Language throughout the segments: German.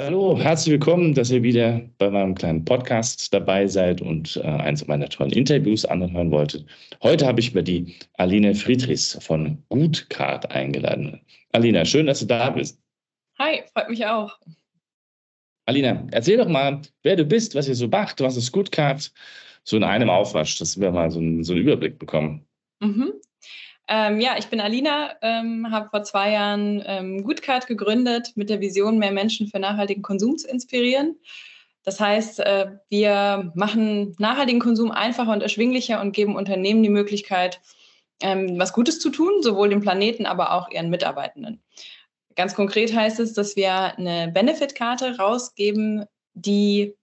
Hallo, herzlich willkommen, dass ihr wieder bei meinem kleinen Podcast dabei seid und äh, eins meiner tollen Interviews anhören wolltet. Heute habe ich mir die Aline Friedrichs von Gutcard eingeladen. Alina, schön, dass du da bist. Hi, freut mich auch. Alina, erzähl doch mal, wer du bist, was ihr so macht, was ist Gutcard, so in einem Aufwasch, dass wir mal so einen, so einen Überblick bekommen. Mhm. Ähm, ja, ich bin Alina, ähm, habe vor zwei Jahren ähm, Goodcard gegründet mit der Vision, mehr Menschen für nachhaltigen Konsum zu inspirieren. Das heißt, äh, wir machen nachhaltigen Konsum einfacher und erschwinglicher und geben Unternehmen die Möglichkeit, ähm, was Gutes zu tun, sowohl dem Planeten, aber auch ihren Mitarbeitenden. Ganz konkret heißt es, dass wir eine Benefit-Karte rausgeben, die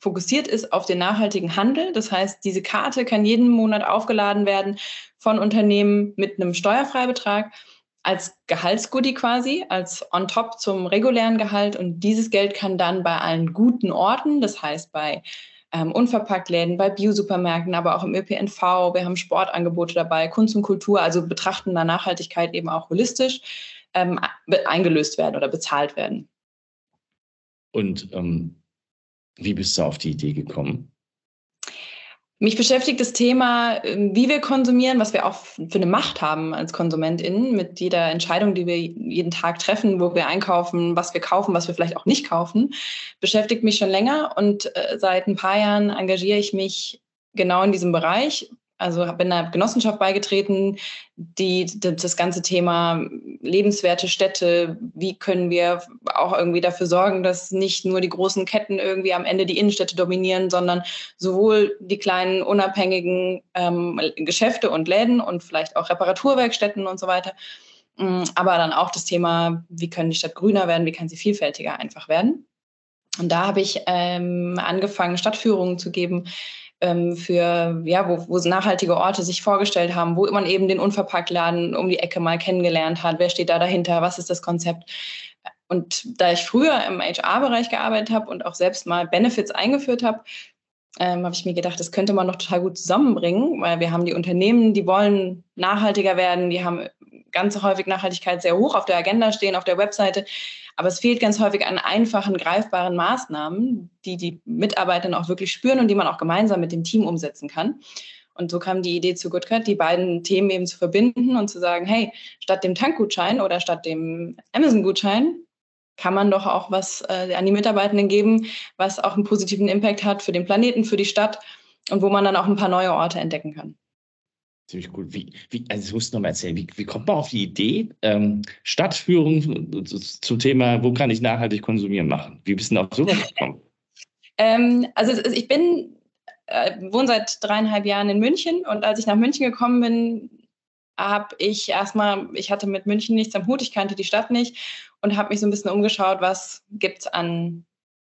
fokussiert ist auf den nachhaltigen Handel. Das heißt, diese Karte kann jeden Monat aufgeladen werden von Unternehmen mit einem Steuerfreibetrag als Gehaltsgoodie quasi, als on top zum regulären Gehalt. Und dieses Geld kann dann bei allen guten Orten, das heißt bei ähm, Unverpacktläden, bei Biosupermärkten, aber auch im ÖPNV, wir haben Sportangebote dabei, Kunst und Kultur, also betrachten da Nachhaltigkeit eben auch holistisch, ähm, eingelöst werden oder bezahlt werden. Und ähm, wie bist du auf die Idee gekommen? Mich beschäftigt das Thema, ähm, wie wir konsumieren, was wir auch für eine Macht haben als KonsumentInnen mit jeder Entscheidung, die wir jeden Tag treffen, wo wir einkaufen, was wir kaufen, was wir vielleicht auch nicht kaufen, beschäftigt mich schon länger und äh, seit ein paar Jahren engagiere ich mich genau in diesem Bereich, also bin einer Genossenschaft beigetreten, die, das ganze Thema lebenswerte Städte, wie können wir auch irgendwie dafür sorgen, dass nicht nur die großen Ketten irgendwie am Ende die Innenstädte dominieren, sondern sowohl die kleinen unabhängigen ähm, Geschäfte und Läden und vielleicht auch Reparaturwerkstätten und so weiter. Mm, aber dann auch das Thema, wie können die Stadt grüner werden, wie kann sie vielfältiger einfach werden. Und da habe ich ähm, angefangen, Stadtführungen zu geben, ähm, für, ja, wo, wo nachhaltige Orte sich vorgestellt haben, wo man eben den Unverpacktladen um die Ecke mal kennengelernt hat. Wer steht da dahinter? Was ist das Konzept? Und da ich früher im HR-Bereich gearbeitet habe und auch selbst mal Benefits eingeführt habe, ähm, habe ich mir gedacht, das könnte man noch total gut zusammenbringen, weil wir haben die Unternehmen, die wollen nachhaltiger werden, die haben ganz häufig Nachhaltigkeit sehr hoch auf der Agenda stehen, auf der Webseite. Aber es fehlt ganz häufig an einfachen, greifbaren Maßnahmen, die die Mitarbeiter auch wirklich spüren und die man auch gemeinsam mit dem Team umsetzen kann. Und so kam die Idee zu GoodCut, die beiden Themen eben zu verbinden und zu sagen, hey, statt dem Tankgutschein oder statt dem Amazon-Gutschein kann man doch auch was äh, an die Mitarbeitenden geben, was auch einen positiven Impact hat für den Planeten, für die Stadt und wo man dann auch ein paar neue Orte entdecken kann. Ziemlich cool. Wie, wie, also ich muss noch mal erzählen, wie, wie kommt man auf die Idee, ähm, Stadtführung zum Thema, wo kann ich nachhaltig konsumieren machen? Wie bist du auf sowas gekommen? ähm, also ich bin, äh, wohne seit dreieinhalb Jahren in München und als ich nach München gekommen bin, habe ich erstmal, ich hatte mit München nichts am Hut, ich kannte die Stadt nicht und habe mich so ein bisschen umgeschaut, was gibt es an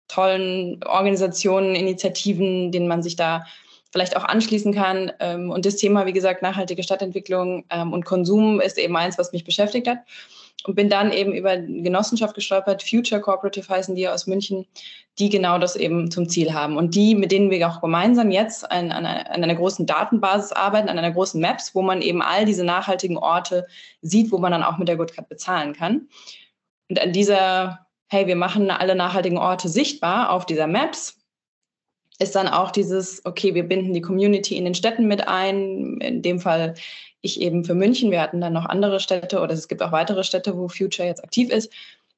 tollen Organisationen, Initiativen, denen man sich da vielleicht auch anschließen kann. Ähm, und das Thema, wie gesagt, nachhaltige Stadtentwicklung ähm, und Konsum ist eben eins, was mich beschäftigt hat. Und bin dann eben über Genossenschaft gestolpert, Future Cooperative heißen die aus München, die genau das eben zum Ziel haben. Und die, mit denen wir auch gemeinsam jetzt an, an, einer, an einer großen Datenbasis arbeiten, an einer großen Maps, wo man eben all diese nachhaltigen Orte sieht, wo man dann auch mit der Goodcard bezahlen kann. Und an dieser, hey, wir machen alle nachhaltigen Orte sichtbar auf dieser Maps, ist dann auch dieses, okay, wir binden die Community in den Städten mit ein. In dem Fall ich eben für München. Wir hatten dann noch andere Städte oder es gibt auch weitere Städte, wo Future jetzt aktiv ist.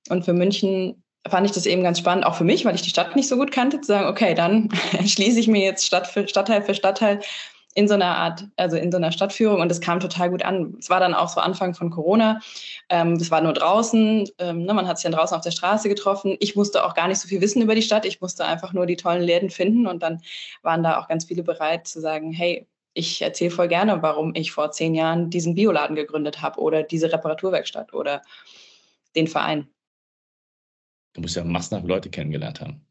Und für München fand ich das eben ganz spannend, auch für mich, weil ich die Stadt nicht so gut kannte, zu sagen, okay, dann schließe ich mir jetzt Stadt für, Stadtteil für Stadtteil in so einer Art, also in so einer Stadtführung und es kam total gut an. Es war dann auch so Anfang von Corona. Ähm, es war nur draußen, ähm, ne, man hat sich dann draußen auf der Straße getroffen. Ich musste auch gar nicht so viel wissen über die Stadt. Ich musste einfach nur die tollen Läden finden und dann waren da auch ganz viele bereit zu sagen, hey, ich erzähle voll gerne, warum ich vor zehn Jahren diesen Bioladen gegründet habe oder diese Reparaturwerkstatt oder den Verein. Du musst ja massenhaft Leute kennengelernt haben.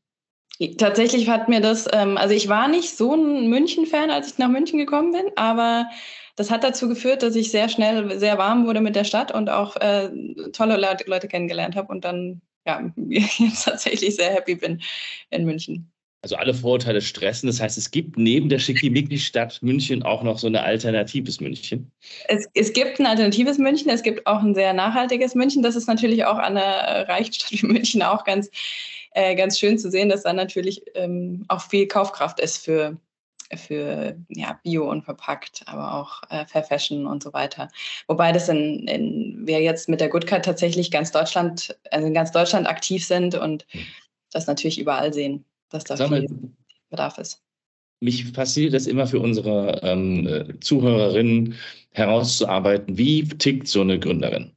Tatsächlich hat mir das, ähm, also ich war nicht so ein München-Fan, als ich nach München gekommen bin, aber das hat dazu geführt, dass ich sehr schnell sehr warm wurde mit der Stadt und auch äh, tolle Leute, kennengelernt habe und dann ja, jetzt tatsächlich sehr happy bin in München. Also alle Vorurteile stressen. Das heißt, es gibt neben der Schickimicki-Stadt München auch noch so ein alternatives München. Es, es gibt ein alternatives München. Es gibt auch ein sehr nachhaltiges München. Das ist natürlich auch an einer reichen Stadt wie München auch ganz, äh, ganz schön zu sehen, dass da natürlich ähm, auch viel Kaufkraft ist für, für ja, Bio und verpackt, aber auch äh, Fair Fashion und so weiter. Wobei das in, in, wir jetzt mit der Goodcard tatsächlich ganz Deutschland, also in ganz Deutschland aktiv sind und hm. das natürlich überall sehen dass da Sag viel mal, Bedarf ist. Mich fasziniert das immer für unsere ähm, äh, Zuhörerinnen herauszuarbeiten, wie tickt so eine Gründerin?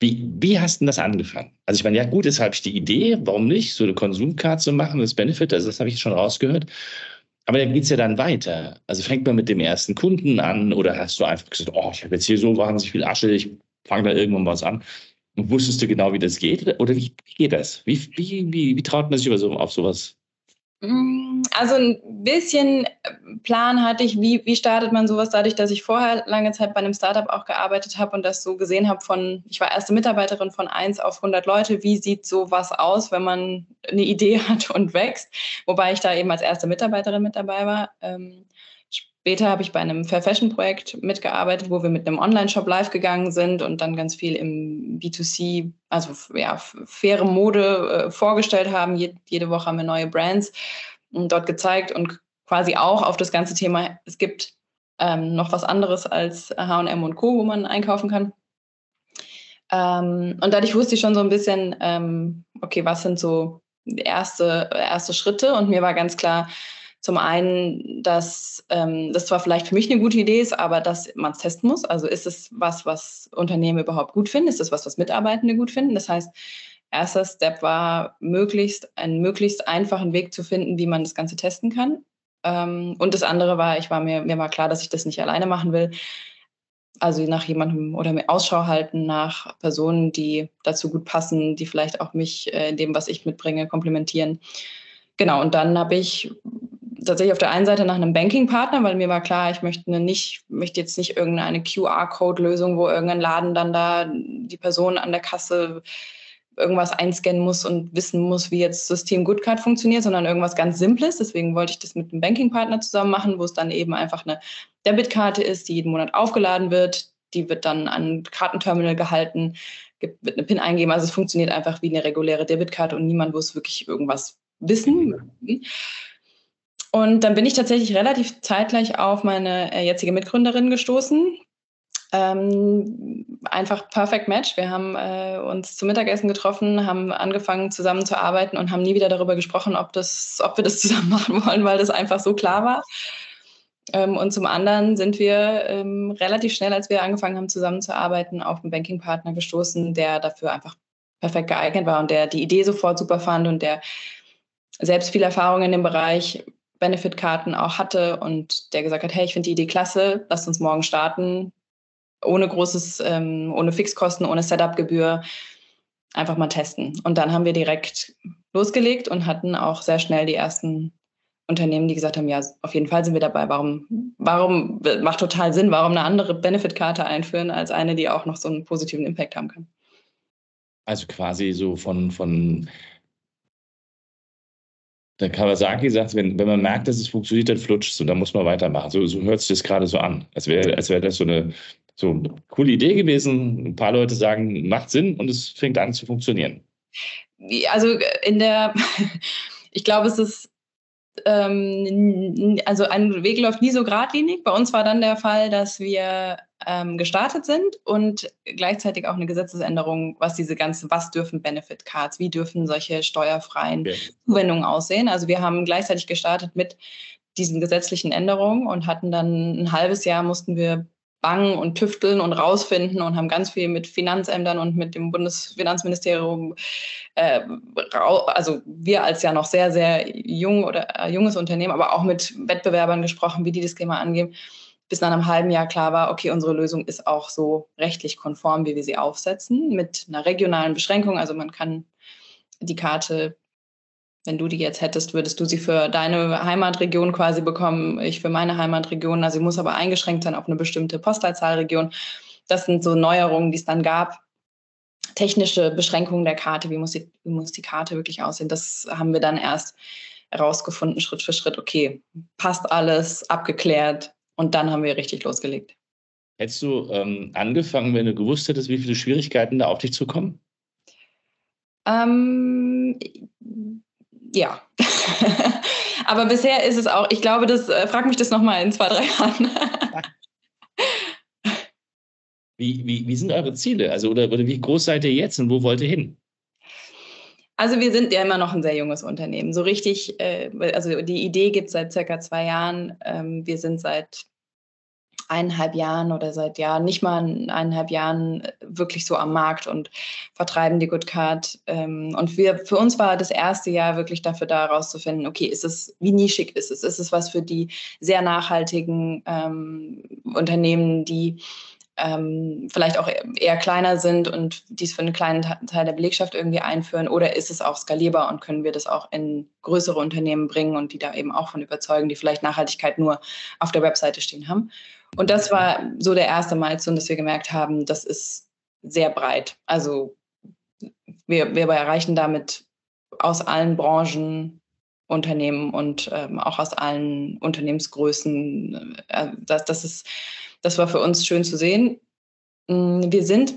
Wie, wie hast du das angefangen? Also ich meine, ja gut, jetzt habe ich die Idee, warum nicht, so eine Konsumkarte zu machen, das Benefit, also das habe ich schon rausgehört. Aber dann geht es ja dann weiter. Also fängt man mit dem ersten Kunden an oder hast du einfach gesagt, oh, ich habe jetzt hier so wahnsinnig viel Asche, ich fange da irgendwann was an. Und wusstest du genau, wie das geht? Oder wie, wie geht das? Wie, wie, wie, wie traut man sich über so, auf sowas? Mm, also ein bisschen äh, Plan hatte ich, wie, wie startet man sowas, dadurch, dass ich vorher lange Zeit bei einem Startup auch gearbeitet habe und das so gesehen habe von, ich war erste Mitarbeiterin von 1 auf 100 Leute, wie sieht sowas aus, wenn man eine Idee hat und wächst, wobei ich da eben als erste Mitarbeiterin mit dabei war. Ähm, Später habe ich bei einem Fair Fashion Projekt mitgearbeitet, wo wir mit einem Online-Shop live gegangen sind und dann ganz viel im B2C, also ja, faire Mode äh, vorgestellt haben. Je, jede Woche haben wir neue Brands dort gezeigt und quasi auch auf das ganze Thema, es gibt ähm, noch was anderes als H&M und Co., wo man einkaufen kann. Ähm, und dadurch wusste ich schon so ein bisschen, ähm, okay, was sind so erste, erste Schritte und mir war ganz klar, zum einen, dass ähm, das zwar vielleicht für mich eine gute Idee ist, aber dass man es testen muss. Also ist es was, was Unternehmen überhaupt gut finden? Ist es was, was Mitarbeitende gut finden? Das heißt, erster Step war, möglichst einen möglichst einfachen Weg zu finden, wie man das Ganze testen kann. Ähm, und das andere war, ich war mir, mir war klar, dass ich das nicht alleine machen will. Also nach jemandem oder mir Ausschau halten nach Personen, die dazu gut passen, die vielleicht auch mich äh, in dem, was ich mitbringe, komplementieren. Genau, und dann habe ich tatsächlich auf der einen Seite nach einem Banking-Partner, weil mir war klar, ich möchte nicht, möchte jetzt nicht irgendeine QR-Code-Lösung, wo irgendein Laden dann da die Person an der Kasse irgendwas einscannen muss und wissen muss, wie jetzt System Goodcard funktioniert, sondern irgendwas ganz Simples. Deswegen wollte ich das mit einem Banking-Partner zusammen machen, wo es dann eben einfach eine Debitkarte ist, die jeden Monat aufgeladen wird. Die wird dann an Kartenterminal gehalten, wird eine PIN eingeben. Also es funktioniert einfach wie eine reguläre Debitkarte und niemand muss wirklich irgendwas wissen. Und dann bin ich tatsächlich relativ zeitgleich auf meine äh, jetzige Mitgründerin gestoßen. Ähm, einfach perfect match. Wir haben äh, uns zum Mittagessen getroffen, haben angefangen zusammen zu arbeiten und haben nie wieder darüber gesprochen, ob, das, ob wir das zusammen machen wollen, weil das einfach so klar war. Ähm, und zum anderen sind wir ähm, relativ schnell, als wir angefangen haben zusammenzuarbeiten, auf einen Banking-Partner gestoßen, der dafür einfach perfekt geeignet war und der die Idee sofort super fand und der selbst viel Erfahrung in dem Bereich Benefitkarten auch hatte und der gesagt hat, hey, ich finde die Idee klasse, lasst uns morgen starten, ohne großes, ähm, ohne Fixkosten, ohne Setup-Gebühr, einfach mal testen. Und dann haben wir direkt losgelegt und hatten auch sehr schnell die ersten Unternehmen, die gesagt haben, ja, auf jeden Fall sind wir dabei. Warum, warum macht total Sinn, warum eine andere Benefitkarte einführen als eine, die auch noch so einen positiven Impact haben kann? Also quasi so von, von der Kawasaki sagt, wenn, wenn man merkt, dass es funktioniert, dann flutscht es und dann muss man weitermachen. So, so hört sich das gerade so an. Als wäre als wär das so eine, so eine coole Idee gewesen. Ein paar Leute sagen, macht Sinn und es fängt an zu funktionieren. Also in der, ich glaube, es ist ähm, also ein Weg läuft nie so geradlinig. Bei uns war dann der Fall, dass wir ähm, gestartet sind und gleichzeitig auch eine Gesetzesänderung, was diese ganze, was dürfen Benefit Cards, wie dürfen solche steuerfreien okay. Zuwendungen aussehen. Also wir haben gleichzeitig gestartet mit diesen gesetzlichen Änderungen und hatten dann ein halbes Jahr mussten wir bangen und tüfteln und rausfinden und haben ganz viel mit Finanzämtern und mit dem Bundesfinanzministerium, äh, also wir als ja noch sehr, sehr jung oder äh, junges Unternehmen, aber auch mit Wettbewerbern gesprochen, wie die das Thema angehen, bis nach einem halben Jahr klar war, okay, unsere Lösung ist auch so rechtlich konform, wie wir sie aufsetzen, mit einer regionalen Beschränkung. Also man kann die Karte, wenn du die jetzt hättest, würdest du sie für deine Heimatregion quasi bekommen, ich für meine Heimatregion. Also sie muss aber eingeschränkt sein auf eine bestimmte Postleitzahlregion. Das sind so Neuerungen, die es dann gab. Technische Beschränkungen der Karte, wie muss, die, wie muss die Karte wirklich aussehen, das haben wir dann erst herausgefunden, Schritt für Schritt. Okay, passt alles, abgeklärt und dann haben wir richtig losgelegt. Hättest du ähm, angefangen, wenn du gewusst hättest, wie viele Schwierigkeiten da auf dich zukommen? Ähm, ja. Aber bisher ist es auch, ich glaube, das, äh, frag mich das nochmal in zwei, drei Jahren. wie, wie, wie sind eure Ziele? Also, oder, oder wie groß seid ihr jetzt und wo wollt ihr hin? Also wir sind ja immer noch ein sehr junges Unternehmen. So richtig, äh, also die Idee gibt es seit circa zwei Jahren. Ähm, wir sind seit eineinhalb Jahren oder seit ja nicht mal eineinhalb Jahren wirklich so am Markt und vertreiben die Good Card. Ähm, und wir, für uns war das erste Jahr wirklich dafür da, herauszufinden, okay, ist es, wie nischig ist es? Ist es was für die sehr nachhaltigen ähm, Unternehmen, die ähm, vielleicht auch eher kleiner sind und dies für einen kleinen Teil der Belegschaft irgendwie einführen? Oder ist es auch skalierbar und können wir das auch in größere Unternehmen bringen und die da eben auch von überzeugen, die vielleicht Nachhaltigkeit nur auf der Webseite stehen haben? Und das war so der erste Milestone, dass wir gemerkt haben, das ist sehr breit. Also wir, wir erreichen damit aus allen Branchen Unternehmen und ähm, auch aus allen Unternehmensgrößen. Äh, das, das, ist, das war für uns schön zu sehen. Mm, wir sind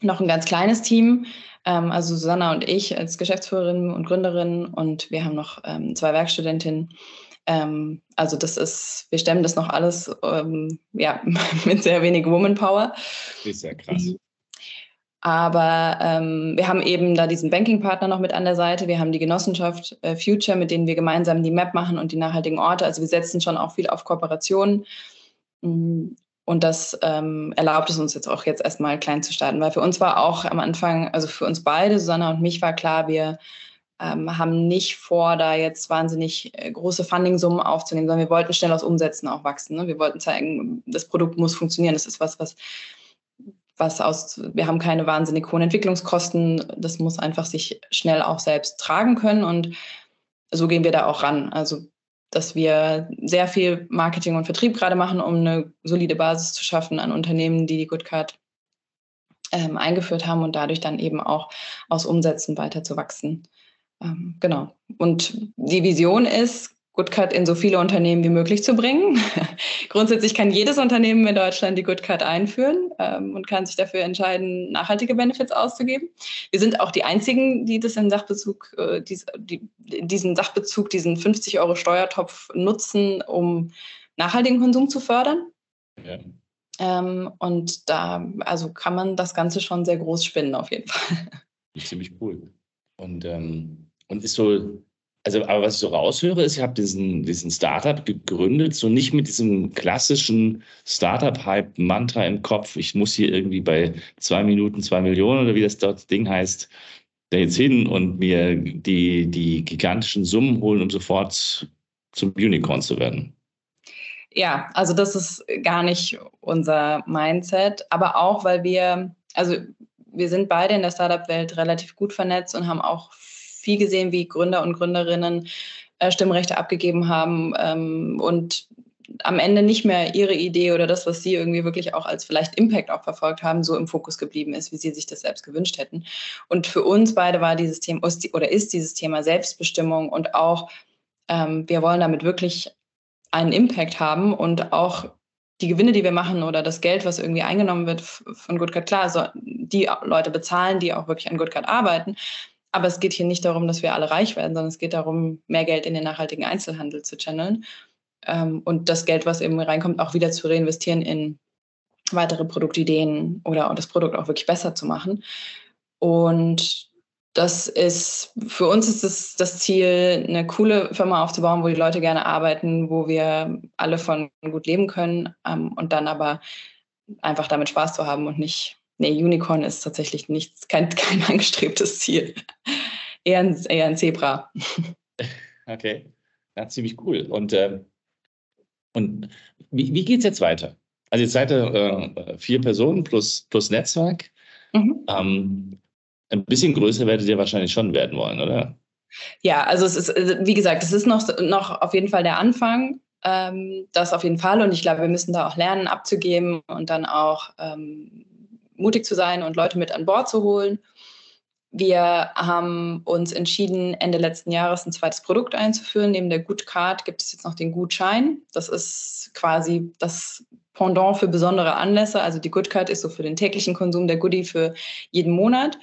noch ein ganz kleines Team, ähm, also Susanna und ich als Geschäftsführerin und Gründerin und wir haben noch ähm, zwei Werkstudentinnen. Ähm, also das ist, wir stemmen das noch alles ja, mit sehr wenig Womanpower. Das ist ja krass. Aber ähm, wir haben eben da diesen Banking-Partner noch mit an der Seite. Wir haben die Genossenschaft äh, Future, mit denen wir gemeinsam die Map machen und die nachhaltigen Orte. Also wir setzen schon auch viel auf Kooperationen. Mm, und das ähm, erlaubt es uns jetzt auch jetzt erstmal klein zu starten, weil für uns war auch am Anfang, also für uns beide, Susanna und mich, war klar, wir ähm, haben nicht vor, da jetzt wahnsinnig äh, große Funding-Summen aufzunehmen, sondern wir wollten schnell aus Umsätzen auch wachsen. Ne? Wir wollten zeigen, das Produkt muss funktionieren. Das ist was, was, was aus, wir haben keine wahnsinnig hohen Entwicklungskosten. Das muss einfach sich schnell auch selbst tragen können. Und so gehen wir da auch ran. Also, dass wir sehr viel Marketing und Vertrieb gerade machen, um eine solide Basis zu schaffen an Unternehmen, die die Goodcard ähm, eingeführt haben und dadurch dann eben auch aus Umsätzen weiter zu wachsen. Ähm, genau. Und die Vision ist, GoodCard in so viele Unternehmen wie möglich zu bringen. Grundsätzlich kann jedes Unternehmen in Deutschland die GoodCard einführen ähm, und kann sich dafür entscheiden, nachhaltige Benefits auszugeben. Wir sind auch die einzigen, die das in Sachbezug, äh, dies, die, diesen Sachbezug, diesen 50 Euro Steuertopf nutzen, um nachhaltigen Konsum zu fördern. Ja. Ähm, und da also kann man das Ganze schon sehr groß spinnen, auf jeden Fall. Ziemlich cool. Und ähm und ist so, also, aber was ich so raushöre, ist, ich habe diesen, diesen Startup gegründet, so nicht mit diesem klassischen Startup-Hype-Mantra im Kopf, ich muss hier irgendwie bei zwei Minuten zwei Millionen oder wie das dort Ding heißt, da jetzt hin und mir die, die gigantischen Summen holen, um sofort zum Unicorn zu werden. Ja, also das ist gar nicht unser Mindset, aber auch, weil wir, also wir sind beide in der Startup-Welt relativ gut vernetzt und haben auch viel gesehen, wie Gründer und Gründerinnen äh, Stimmrechte abgegeben haben ähm, und am Ende nicht mehr ihre Idee oder das, was sie irgendwie wirklich auch als vielleicht Impact auch verfolgt haben, so im Fokus geblieben ist, wie sie sich das selbst gewünscht hätten. Und für uns beide war dieses Thema oder ist dieses Thema Selbstbestimmung und auch ähm, wir wollen damit wirklich einen Impact haben und auch die Gewinne, die wir machen oder das Geld, was irgendwie eingenommen wird von GoodCard, klar, so die Leute bezahlen, die auch wirklich an GoodCard arbeiten. Aber es geht hier nicht darum, dass wir alle reich werden, sondern es geht darum, mehr Geld in den nachhaltigen Einzelhandel zu channeln ähm, und das Geld, was eben reinkommt, auch wieder zu reinvestieren in weitere Produktideen oder das Produkt auch wirklich besser zu machen. Und das ist, für uns ist es das Ziel, eine coole Firma aufzubauen, wo die Leute gerne arbeiten, wo wir alle von gut leben können ähm, und dann aber einfach damit Spaß zu haben und nicht Nee, Unicorn ist tatsächlich nichts, kein, kein angestrebtes Ziel. Eher ein, eher ein Zebra. Okay, ja, ziemlich cool. Und, äh, und wie, wie geht es jetzt weiter? Also jetzt seid ihr äh, vier Personen plus, plus Netzwerk. Mhm. Ähm, ein bisschen größer werdet ihr wahrscheinlich schon werden wollen, oder? Ja, also es ist, also wie gesagt, es ist noch, noch auf jeden Fall der Anfang. Ähm, das auf jeden Fall. Und ich glaube, wir müssen da auch lernen, abzugeben und dann auch ähm, mutig zu sein und Leute mit an Bord zu holen. Wir haben uns entschieden, Ende letzten Jahres ein zweites Produkt einzuführen. Neben der Gutcard gibt es jetzt noch den Gutschein. Das ist quasi das Pendant für besondere Anlässe. Also die Goodcard ist so für den täglichen Konsum der Goodie für jeden Monat.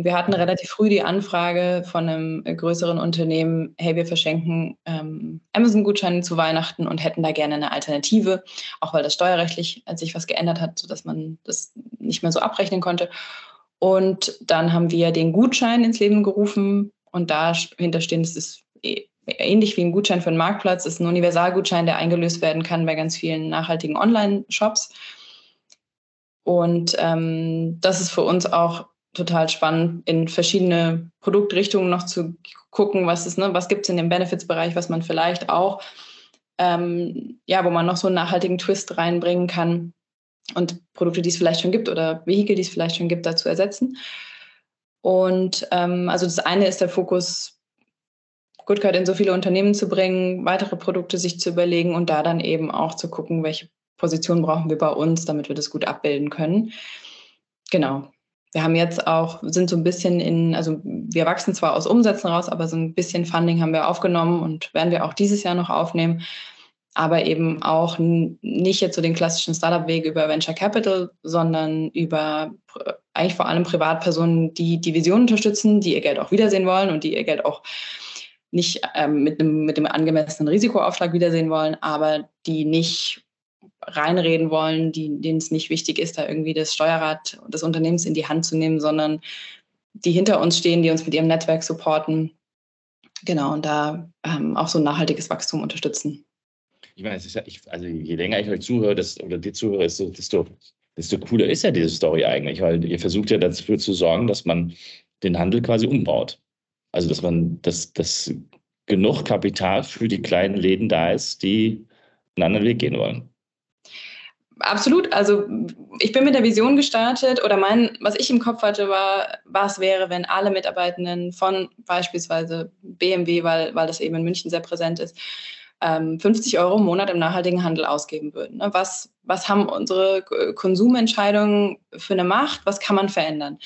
Wir hatten relativ früh die Anfrage von einem größeren Unternehmen, hey, wir verschenken ähm, Amazon-Gutscheine zu Weihnachten und hätten da gerne eine Alternative, auch weil das steuerrechtlich sich was geändert hat, sodass man das nicht mehr so abrechnen konnte. Und dann haben wir den Gutschein ins Leben gerufen und dahinter stehen, das ist eh ähnlich wie ein Gutschein für einen Marktplatz, ist ein Universalgutschein, der eingelöst werden kann bei ganz vielen nachhaltigen Online-Shops. Und ähm, das ist für uns auch total spannend, in verschiedene Produktrichtungen noch zu gucken, was ist, ne, was gibt es in dem Benefits-Bereich, was man vielleicht auch, ähm, ja, wo man noch so einen nachhaltigen Twist reinbringen kann und Produkte, die es vielleicht schon gibt oder Vehikel, die es vielleicht schon gibt, dazu ersetzen. Und ähm, also das eine ist der Fokus Goodcard in so viele Unternehmen zu bringen, weitere Produkte sich zu überlegen und da dann eben auch zu gucken, welche Position brauchen wir bei uns, damit wir das gut abbilden können. Genau. Wir haben jetzt auch, sind so ein bisschen in, also wir wachsen zwar aus Umsätzen raus, aber so ein bisschen Funding haben wir aufgenommen und werden wir auch dieses Jahr noch aufnehmen, aber eben auch nicht jetzt so den klassischen Startup-Weg über Venture Capital, sondern über eigentlich vor allem Privatpersonen, die die Vision unterstützen, die ihr Geld auch wiedersehen wollen und die ihr Geld auch nicht ähm, mit, einem, mit dem angemessenen Risikoaufschlag wiedersehen wollen, aber die nicht reinreden wollen, die, denen es nicht wichtig ist, da irgendwie das Steuerrad des Unternehmens in die Hand zu nehmen, sondern die hinter uns stehen, die uns mit ihrem Netzwerk supporten. Genau, und da ähm, auch so ein nachhaltiges Wachstum unterstützen. Ich meine, ist, ich, also je länger ich euch zuhöre, das, oder dir zuhöre, desto, desto, desto cooler ist ja diese Story eigentlich, weil ihr versucht ja dafür zu sorgen, dass man den Handel quasi umbaut. Also, dass man, dass, dass genug Kapital für die kleinen Läden da ist, die einen anderen Weg gehen wollen. Absolut. Also ich bin mit der Vision gestartet oder mein, was ich im Kopf hatte, war, was wäre, wenn alle Mitarbeitenden von beispielsweise BMW, weil, weil das eben in München sehr präsent ist, 50 ähm, Euro im Monat im nachhaltigen Handel ausgeben würden. Ne? Was, was haben unsere Konsumentscheidungen für eine Macht? Was kann man verändern?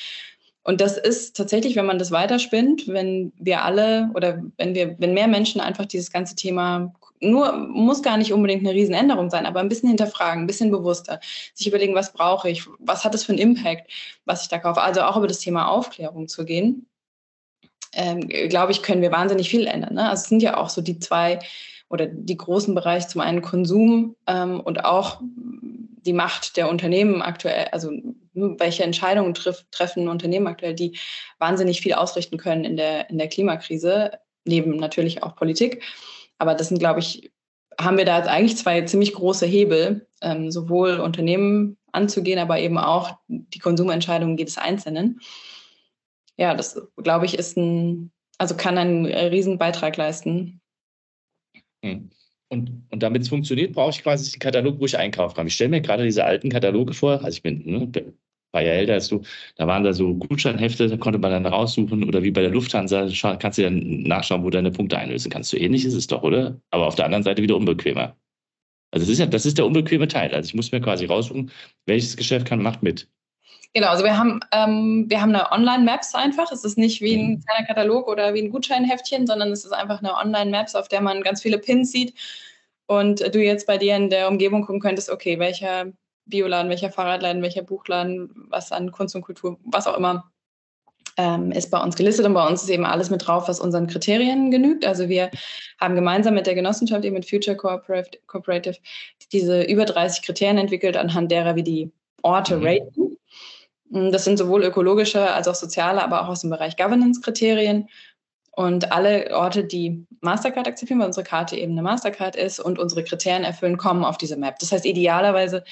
Und das ist tatsächlich, wenn man das weiterspinnt, wenn wir alle oder wenn wir, wenn mehr Menschen einfach dieses ganze Thema nur, muss gar nicht unbedingt eine Riesenänderung sein, aber ein bisschen hinterfragen, ein bisschen bewusster, sich überlegen, was brauche ich, was hat es für einen Impact, was ich da kaufe. Also auch über das Thema Aufklärung zu gehen, ähm, glaube ich, können wir wahnsinnig viel ändern. Ne? Also es sind ja auch so die zwei oder die großen Bereiche, zum einen Konsum ähm, und auch die Macht der Unternehmen aktuell, also welche Entscheidungen treff, treffen Unternehmen aktuell, die wahnsinnig viel ausrichten können in der, in der Klimakrise, neben natürlich auch Politik. Aber das sind, glaube ich, haben wir da jetzt eigentlich zwei ziemlich große Hebel, ähm, sowohl Unternehmen anzugehen, aber eben auch die Konsumentscheidungen jedes Einzelnen. Ja, das, glaube ich, ist ein, also kann einen riesen Beitrag leisten. Hm. Und, und damit es funktioniert, brauche ich quasi den Katalog, wo ich einkaufen kann. Ich stelle mir gerade diese alten Kataloge vor, also ich bin ne, ein paar älter als du, da waren da so Gutscheinhefte, da konnte man dann raussuchen oder wie bei der Lufthansa, kannst du dann nachschauen, wo deine Punkte einlösen kannst. So ähnlich ist es doch, oder? Aber auf der anderen Seite wieder unbequemer. Also das ist ja, das ist der unbequeme Teil. Also ich muss mir quasi raussuchen, welches Geschäft kann, macht mit. Genau, also wir haben, ähm, wir haben eine Online-Maps einfach. Es ist nicht wie ein mhm. kleiner Katalog oder wie ein Gutscheinheftchen, sondern es ist einfach eine Online-Maps, auf der man ganz viele Pins sieht und du jetzt bei dir in der Umgebung gucken könntest, okay, welcher Bioladen, welcher Fahrradladen, welcher Buchladen, was an Kunst und Kultur, was auch immer, ähm, ist bei uns gelistet und bei uns ist eben alles mit drauf, was unseren Kriterien genügt. Also wir haben gemeinsam mit der Genossenschaft, eben mit Future Cooperative, diese über 30 Kriterien entwickelt, anhand derer wir die Orte mhm. raten. Mm, das sind sowohl ökologische als auch soziale, aber auch aus dem Bereich Governance-Kriterien. Und alle Orte, die Mastercard akzeptieren, weil unsere Karte eben eine Mastercard ist und unsere Kriterien erfüllen, kommen auf diese Map. Das heißt, idealerweise,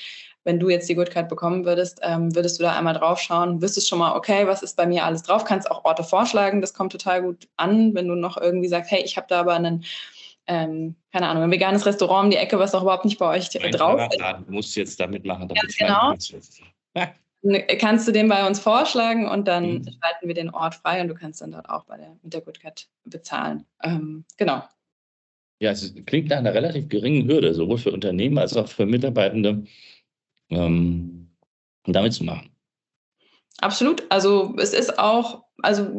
wenn du jetzt die Good Card bekommen würdest, ähm, würdest du da einmal drauf schauen, wüsstest schon mal, okay, was ist bei mir alles drauf, kannst auch Orte vorschlagen, das kommt total gut an, wenn du noch irgendwie sagst, hey, ich habe da aber einen ähm, keine Ahnung, ein veganes Restaurant um die Ecke, was doch überhaupt nicht bei euch Mein drauf ist. Du musst jetzt damit machen. Damit genau. kannst du den bei uns vorschlagen und dann mhm. schalten wir den Ort frei und du kannst dann dort auch bei der, mit der GoodCat bezahlen. Ähm, genau. Ja, es klingt nach einer relativ geringen Hürde, sowohl für Unternehmen als auch für Mitarbeitende, ähm, damit zu machen. Absolut. Also es ist auch, also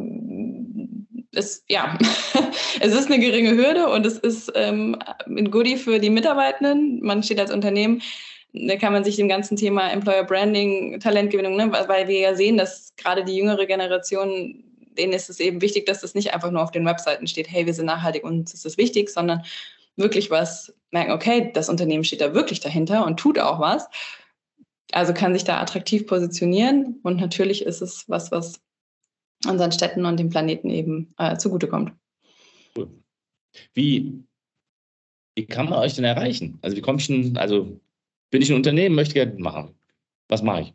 es, ja, es ist eine geringe Hürde und es ist ähm, ein Goodie für die Mitarbeitenden. Man steht als Unternehmen, da kann man sich dem ganzen Thema Employer Branding, Talentgewinnung, ne, weil wir ja sehen, dass gerade die jüngere Generation, denen ist es eben wichtig, dass das nicht einfach nur auf den Webseiten steht, hey, wir sind nachhaltig und uns ist das wichtig, sondern wirklich was merken, okay, das Unternehmen steht da wirklich dahinter und tut auch was. Also kann sich da attraktiv positionieren und natürlich ist es was, was unseren Städten und dem Planeten eben äh, zugutekommt. Cool. Wie, wie kann man euch denn erreichen? Also wie komme ich denn, also bin ich ein Unternehmen, möchte Geld machen. Was mache ich?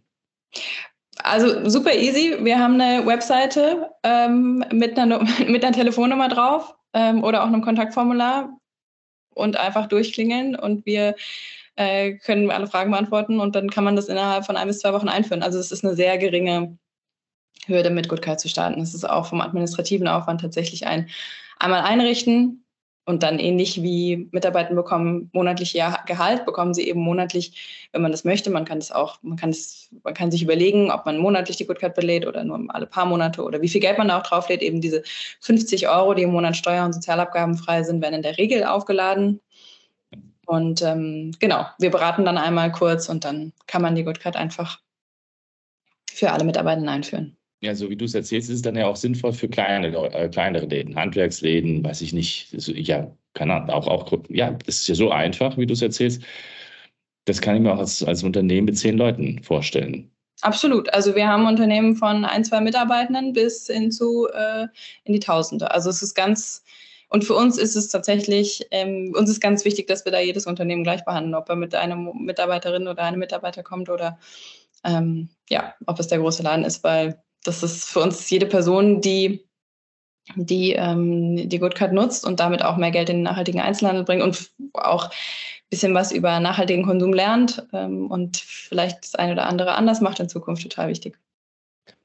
Also super easy. Wir haben eine Webseite ähm, mit, einer, mit einer Telefonnummer drauf ähm, oder auch einem Kontaktformular und einfach durchklingeln und wir äh, können alle Fragen beantworten und dann kann man das innerhalb von ein bis zwei Wochen einführen. Also es ist eine sehr geringe Hürde, mit Goodcard zu starten. Es ist auch vom administrativen Aufwand tatsächlich ein einmal einrichten und dann ähnlich wie Mitarbeiter bekommen monatlich ihr Gehalt, bekommen sie eben monatlich, wenn man das möchte. Man kann das auch, man kann es, man kann sich überlegen, ob man monatlich die Goodcard belädt oder nur alle paar Monate oder wie viel Geld man da auch drauflädt. Eben diese 50 Euro, die im Monat Steuer- und Sozialabgaben frei sind, werden in der Regel aufgeladen. Und ähm, genau, wir beraten dann einmal kurz und dann kann man die Goodcard einfach für alle Mitarbeiter einführen ja, so wie du es erzählst, ist es dann ja auch sinnvoll für kleine, äh, kleinere Läden, Handwerksläden, weiß ich nicht. ja, kann auch, auch, ja, das ist ja so einfach, wie du es erzählst. Das kann ich mir auch als, als Unternehmen mit zehn Leuten vorstellen. Absolut. Also wir haben Unternehmen von ein, zwei Mitarbeitenden bis hin zu äh, in die Tausende. Also es ist ganz, und für uns ist es tatsächlich, ähm, uns ist ganz wichtig, dass wir da jedes Unternehmen gleich behandeln, ob er mit einer Mitarbeiterin oder einem Mitarbeiter kommt oder ähm, ja, ob es der große Laden ist, weil das ist für uns jede Person, die die ähm, die Goodcard nutzt und damit auch mehr Geld in den nachhaltigen Einzelhandel bringt und auch ein bisschen was über nachhaltigen Konsum lernt ähm, und vielleicht das eine oder andere anders macht in Zukunft total wichtig.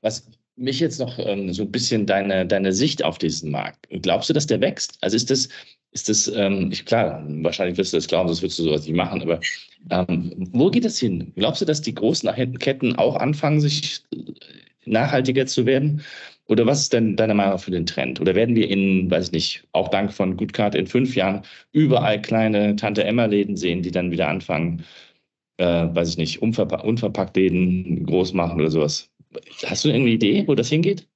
Was mich jetzt noch ähm, so ein bisschen deine, deine Sicht auf diesen Markt. Glaubst du, dass der wächst? Also ist das, ist das, ähm, ich, klar, wahrscheinlich wirst du das glauben, sonst würdest du sowas nicht machen, aber ähm, wo geht das hin? Glaubst du, dass die großen Ketten auch anfangen, sich nachhaltiger zu werden? Oder was ist denn deine Meinung für den Trend? Oder werden wir in, weiß ich nicht, auch dank von Goodcard in fünf Jahren überall kleine Tante-Emma-Läden sehen, die dann wieder anfangen, äh, weiß ich nicht, unverpa unverpackt Läden groß machen oder sowas? Hast du eine Idee, wo das hingeht?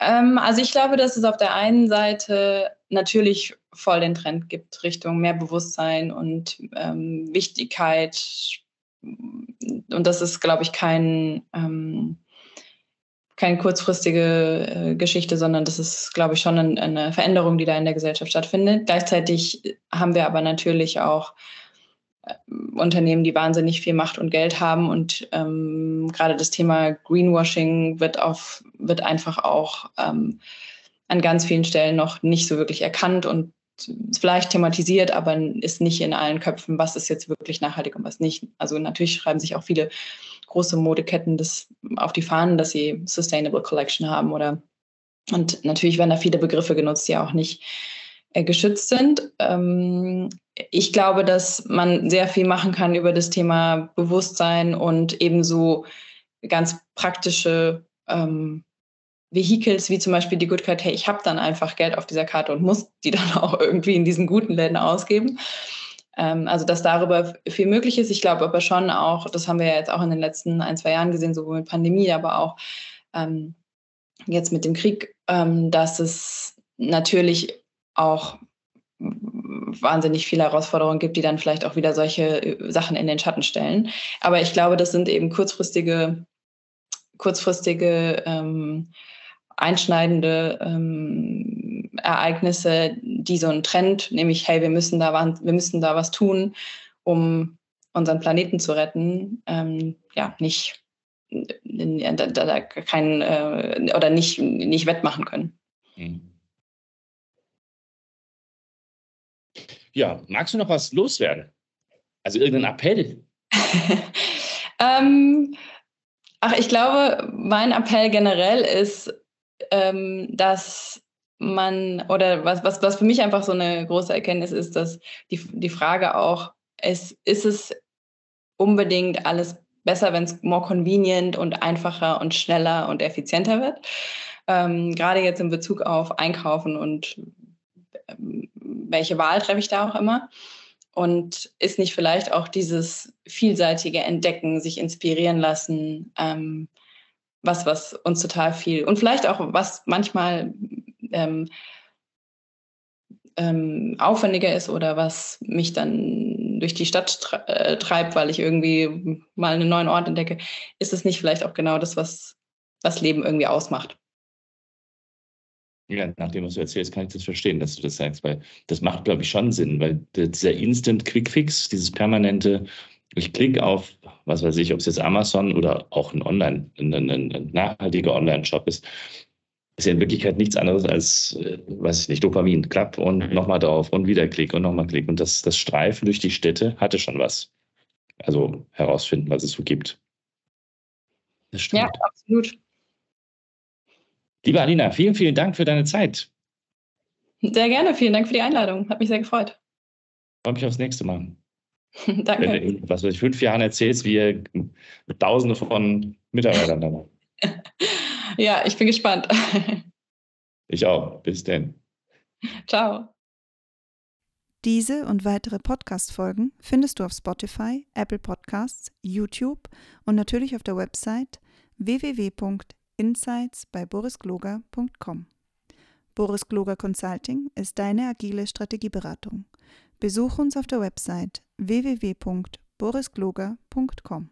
Ähm, also ich glaube, dass es auf der einen Seite natürlich voll den Trend gibt Richtung mehr Bewusstsein und ähm, Wichtigkeit. Und das ist, glaube ich, kein ähm, keine kurzfristige äh, Geschichte, sondern das ist, glaube ich, schon ein, eine Veränderung, die da in der Gesellschaft stattfindet. Gleichzeitig haben wir aber natürlich auch äh, Unternehmen, die wahnsinnig viel Macht und Geld haben und ähm, gerade das Thema Greenwashing wird auf wird einfach auch ähm, an ganz vielen Stellen noch nicht so wirklich erkannt und vielleicht thematisiert, aber ist nicht in allen Köpfen, was ist jetzt wirklich nachhaltig und was nicht. Also natürlich schreiben sich auch viele große Modeketten das auf die Fahnen, dass sie Sustainable Collection haben oder und natürlich werden da viele Begriffe genutzt, die auch nicht äh, geschützt sind. Ähm, ich glaube, dass man sehr viel machen kann über das Thema Bewusstsein und ebenso ganz praktische ähm, Vehicles, wie zum Beispiel die Good Card, hey, ich habe dann einfach Geld auf dieser Karte und muss die dann auch irgendwie in diesen guten Läden ausgeben. Ähm, also dass darüber viel möglich ist. Ich glaube aber schon auch, das haben wir ja jetzt auch in den letzten ein, zwei Jahren gesehen, sowohl mit Pandemie, aber auch ähm, jetzt mit dem Krieg, ähm, dass es natürlich auch wahnsinnig viele Herausforderungen gibt, die dann vielleicht auch wieder solche äh, Sachen in den Schatten stellen. Aber ich glaube, das sind eben kurzfristige, kurzfristige ähm, einschneidende ähm, Ereignisse, die so einen Trend, nämlich, hey, wir müssen da, wir müssen da was tun, um unseren Planeten zu retten, ähm, ja, nicht da, da kein, äh, oder nicht, nicht wettmachen können. Mhm. Ja, magst du noch was loswerden? Also irgendeinen Appell? ähm, Ach, ich glaube, mein Appell generell ist, ähm, dass man, oder was, was, was für mich einfach so eine große Erkenntnis ist, dass die, die Frage auch, ist, ist es unbedingt alles besser, wenn es more convenient und einfacher und schneller und effizienter wird? Ähm, gerade jetzt in Bezug auf Einkaufen und ähm, welche Wahl treffe ich da auch immer? Und ist nicht vielleicht auch dieses vielseitige Entdecken, sich inspirieren lassen, ähm, was, was uns total viel und vielleicht auch was manchmal ähm, ähm, aufwendiger ist oder was mich dann durch die Stadt äh, treibt, weil ich irgendwie mal einen neuen Ort entdecke, ist es nicht vielleicht auch genau das, was das Leben irgendwie ausmacht. Ja, nach dem, was du erzählst, kann ich das verstehen, dass du das sagst, weil das macht, glaube ich, schon Sinn, weil dieser Instant Quick Fix, dieses permanente, ich klicke auf, was weiß ich, ob es jetzt Amazon oder auch ein Online, ein, ein, ein nachhaltiger Online-Shop ist, ist ja in Wirklichkeit nichts anderes als, äh, weiß ich nicht, Dopamin. Klapp und mhm. nochmal drauf und wieder Klick und nochmal Klick. Und das, das Streifen durch die Städte hatte schon was. Also herausfinden, was es so gibt. Das stimmt. Ja, absolut. Liebe Alina, vielen, vielen Dank für deine Zeit. Sehr gerne, vielen Dank für die Einladung. Hat mich sehr gefreut. Freue mich aufs nächste Mal. Danke. Wenn du, was weiß ich, fünf Jahren erzählst, wie ihr Tausende von Mitarbeitern da Ja, ich bin gespannt. Ich auch. Bis denn. Ciao. Diese und weitere Podcast-Folgen findest du auf Spotify, Apple Podcasts, YouTube und natürlich auf der Website www.insights bei borisgloger.com. Boris Gloger Consulting ist deine agile Strategieberatung. Besuch uns auf der Website www.borisgloger.com.